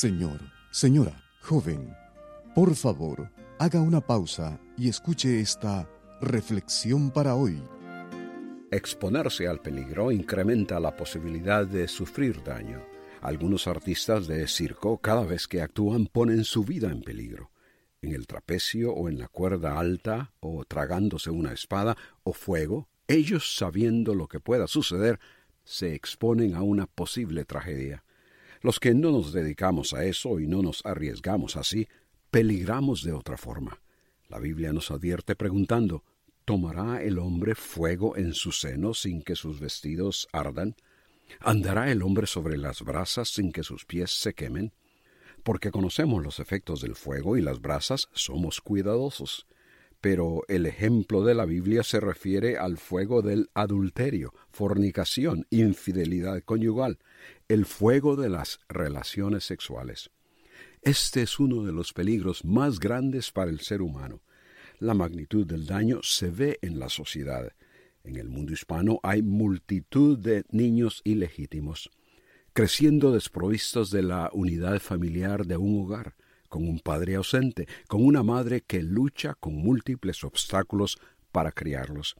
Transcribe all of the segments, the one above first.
Señor, señora, joven, por favor, haga una pausa y escuche esta reflexión para hoy. Exponerse al peligro incrementa la posibilidad de sufrir daño. Algunos artistas de circo cada vez que actúan ponen su vida en peligro. En el trapecio o en la cuerda alta o tragándose una espada o fuego, ellos sabiendo lo que pueda suceder, se exponen a una posible tragedia. Los que no nos dedicamos a eso y no nos arriesgamos así, peligramos de otra forma. La Biblia nos advierte preguntando ¿Tomará el hombre fuego en su seno sin que sus vestidos ardan? ¿Andará el hombre sobre las brasas sin que sus pies se quemen? Porque conocemos los efectos del fuego y las brasas, somos cuidadosos. Pero el ejemplo de la Biblia se refiere al fuego del adulterio, fornicación, infidelidad conyugal, el fuego de las relaciones sexuales. Este es uno de los peligros más grandes para el ser humano. La magnitud del daño se ve en la sociedad. En el mundo hispano hay multitud de niños ilegítimos, creciendo desprovistos de la unidad familiar de un hogar, con un padre ausente, con una madre que lucha con múltiples obstáculos para criarlos.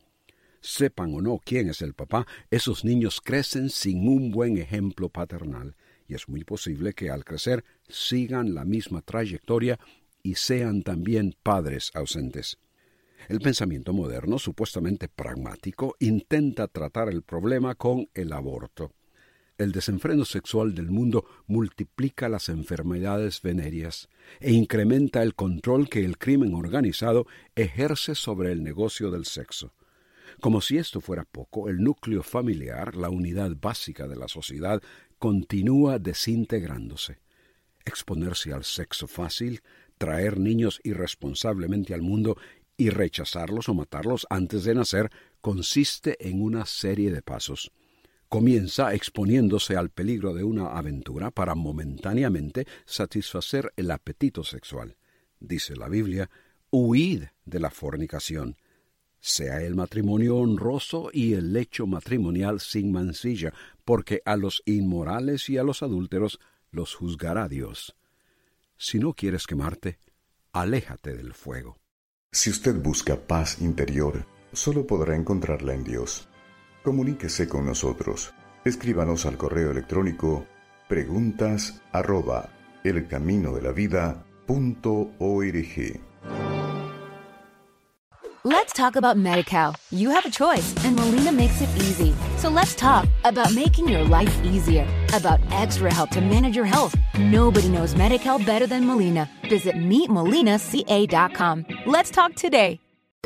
Sepan o no quién es el papá, esos niños crecen sin un buen ejemplo paternal, y es muy posible que al crecer sigan la misma trayectoria y sean también padres ausentes. El pensamiento moderno, supuestamente pragmático, intenta tratar el problema con el aborto. El desenfreno sexual del mundo multiplica las enfermedades venéreas e incrementa el control que el crimen organizado ejerce sobre el negocio del sexo. Como si esto fuera poco, el núcleo familiar, la unidad básica de la sociedad, continúa desintegrándose. Exponerse al sexo fácil, traer niños irresponsablemente al mundo y rechazarlos o matarlos antes de nacer consiste en una serie de pasos. Comienza exponiéndose al peligro de una aventura para momentáneamente satisfacer el apetito sexual. Dice la Biblia, huid de la fornicación. Sea el matrimonio honroso y el lecho matrimonial sin mancilla, porque a los inmorales y a los adúlteros los juzgará Dios. Si no quieres quemarte, aléjate del fuego. Si usted busca paz interior, solo podrá encontrarla en Dios. Comuníquese con nosotros. Escríbanos al correo electrónico preguntas arroba elcaminodelavida.org. Let's talk about MediCal. You have a choice, and Molina makes it easy. So let's talk about making your life easier, about extra help to manage your health. Nobody knows MediCal better than Molina. Visit meetmolinaca.com. Let's talk today.